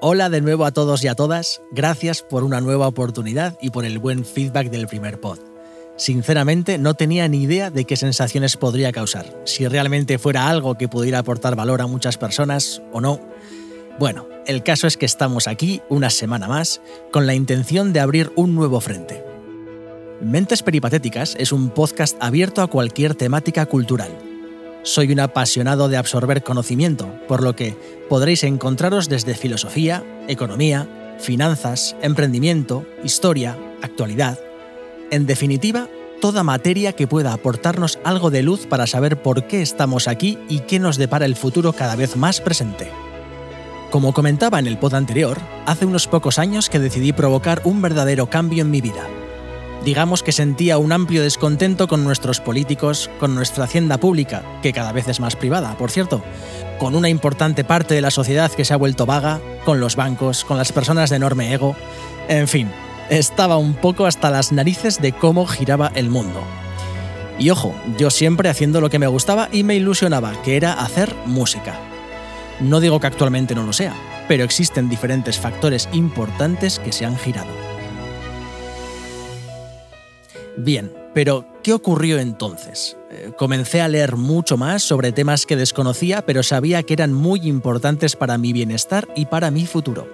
Hola de nuevo a todos y a todas, gracias por una nueva oportunidad y por el buen feedback del primer pod. Sinceramente no tenía ni idea de qué sensaciones podría causar, si realmente fuera algo que pudiera aportar valor a muchas personas o no. Bueno, el caso es que estamos aquí una semana más con la intención de abrir un nuevo frente. Mentes Peripatéticas es un podcast abierto a cualquier temática cultural soy un apasionado de absorber conocimiento, por lo que podréis encontraros desde filosofía, economía, finanzas, emprendimiento, historia, actualidad. En definitiva, toda materia que pueda aportarnos algo de luz para saber por qué estamos aquí y qué nos depara el futuro cada vez más presente. Como comentaba en el pod anterior, hace unos pocos años que decidí provocar un verdadero cambio en mi vida digamos que sentía un amplio descontento con nuestros políticos, con nuestra hacienda pública, que cada vez es más privada, por cierto, con una importante parte de la sociedad que se ha vuelto vaga, con los bancos, con las personas de enorme ego, en fin, estaba un poco hasta las narices de cómo giraba el mundo. Y ojo, yo siempre haciendo lo que me gustaba y me ilusionaba, que era hacer música. No digo que actualmente no lo sea, pero existen diferentes factores importantes que se han girado. Bien, pero ¿qué ocurrió entonces? Eh, comencé a leer mucho más sobre temas que desconocía, pero sabía que eran muy importantes para mi bienestar y para mi futuro.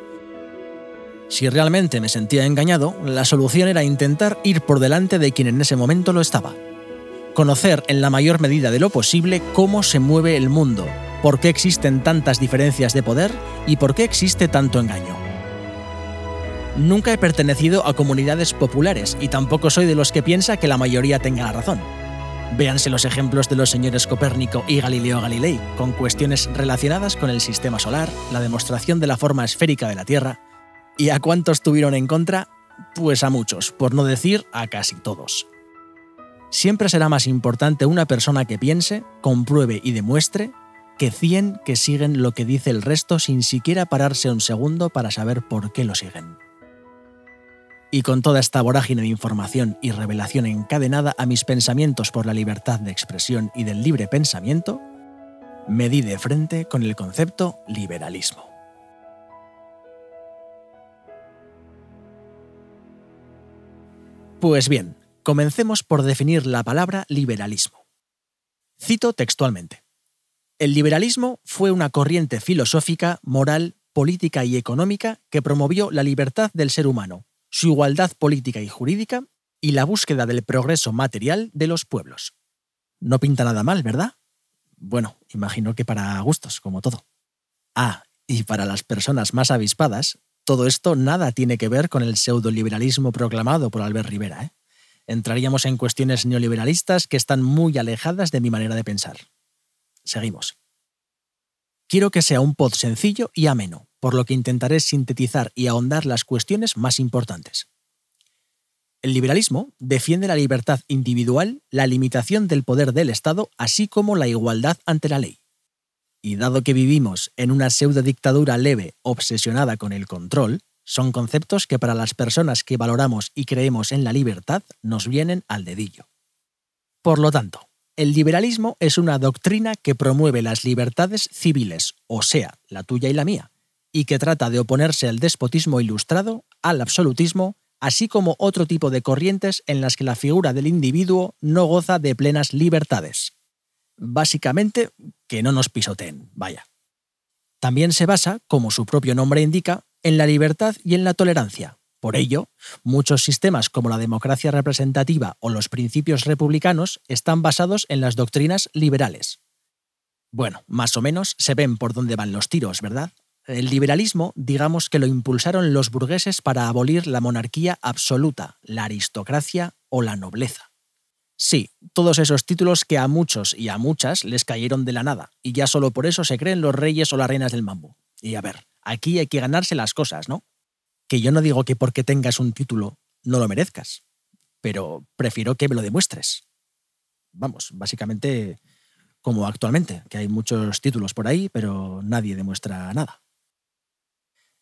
Si realmente me sentía engañado, la solución era intentar ir por delante de quien en ese momento lo estaba. Conocer en la mayor medida de lo posible cómo se mueve el mundo, por qué existen tantas diferencias de poder y por qué existe tanto engaño. Nunca he pertenecido a comunidades populares y tampoco soy de los que piensa que la mayoría tenga la razón. Véanse los ejemplos de los señores Copérnico y Galileo Galilei, con cuestiones relacionadas con el sistema solar, la demostración de la forma esférica de la Tierra. ¿Y a cuántos tuvieron en contra? Pues a muchos, por no decir a casi todos. Siempre será más importante una persona que piense, compruebe y demuestre que 100 que siguen lo que dice el resto sin siquiera pararse un segundo para saber por qué lo siguen y con toda esta vorágine de información y revelación encadenada a mis pensamientos por la libertad de expresión y del libre pensamiento, me di de frente con el concepto liberalismo. Pues bien, comencemos por definir la palabra liberalismo. Cito textualmente. El liberalismo fue una corriente filosófica, moral, política y económica que promovió la libertad del ser humano, su igualdad política y jurídica y la búsqueda del progreso material de los pueblos. No pinta nada mal, ¿verdad? Bueno, imagino que para gustos, como todo. Ah, y para las personas más avispadas, todo esto nada tiene que ver con el pseudoliberalismo proclamado por Albert Rivera. ¿eh? Entraríamos en cuestiones neoliberalistas que están muy alejadas de mi manera de pensar. Seguimos. Quiero que sea un pod sencillo y ameno, por lo que intentaré sintetizar y ahondar las cuestiones más importantes. El liberalismo defiende la libertad individual, la limitación del poder del Estado, así como la igualdad ante la ley. Y dado que vivimos en una pseudo dictadura leve obsesionada con el control, son conceptos que para las personas que valoramos y creemos en la libertad nos vienen al dedillo. Por lo tanto, el liberalismo es una doctrina que promueve las libertades civiles, o sea, la tuya y la mía, y que trata de oponerse al despotismo ilustrado, al absolutismo, así como otro tipo de corrientes en las que la figura del individuo no goza de plenas libertades. Básicamente, que no nos pisoteen, vaya. También se basa, como su propio nombre indica, en la libertad y en la tolerancia. Por ello, muchos sistemas como la democracia representativa o los principios republicanos están basados en las doctrinas liberales. Bueno, más o menos se ven por dónde van los tiros, ¿verdad? El liberalismo, digamos que lo impulsaron los burgueses para abolir la monarquía absoluta, la aristocracia o la nobleza. Sí, todos esos títulos que a muchos y a muchas les cayeron de la nada, y ya solo por eso se creen los reyes o las reinas del mambo. Y a ver, aquí hay que ganarse las cosas, ¿no? Que yo no digo que porque tengas un título no lo merezcas, pero prefiero que me lo demuestres. Vamos, básicamente como actualmente, que hay muchos títulos por ahí, pero nadie demuestra nada.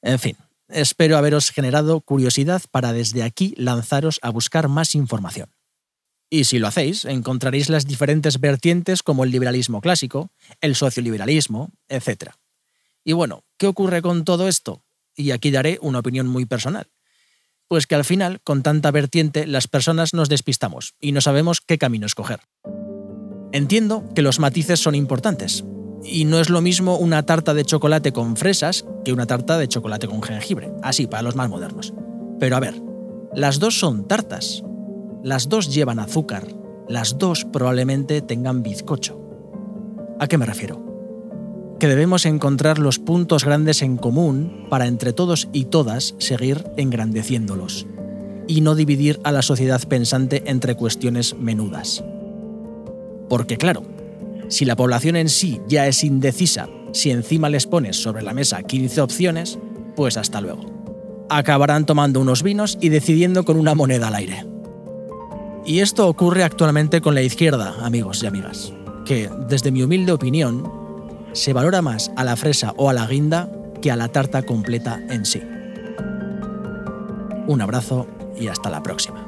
En fin, espero haberos generado curiosidad para desde aquí lanzaros a buscar más información. Y si lo hacéis, encontraréis las diferentes vertientes como el liberalismo clásico, el socioliberalismo, etc. Y bueno, ¿qué ocurre con todo esto? y aquí daré una opinión muy personal. Pues que al final, con tanta vertiente, las personas nos despistamos y no sabemos qué camino escoger. Entiendo que los matices son importantes, y no es lo mismo una tarta de chocolate con fresas que una tarta de chocolate con jengibre, así para los más modernos. Pero a ver, las dos son tartas, las dos llevan azúcar, las dos probablemente tengan bizcocho. ¿A qué me refiero? Que debemos encontrar los puntos grandes en común para entre todos y todas seguir engrandeciéndolos, y no dividir a la sociedad pensante entre cuestiones menudas. Porque claro, si la población en sí ya es indecisa, si encima les pones sobre la mesa 15 opciones, pues hasta luego. Acabarán tomando unos vinos y decidiendo con una moneda al aire. Y esto ocurre actualmente con la izquierda, amigos y amigas, que, desde mi humilde opinión, se valora más a la fresa o a la guinda que a la tarta completa en sí. Un abrazo y hasta la próxima.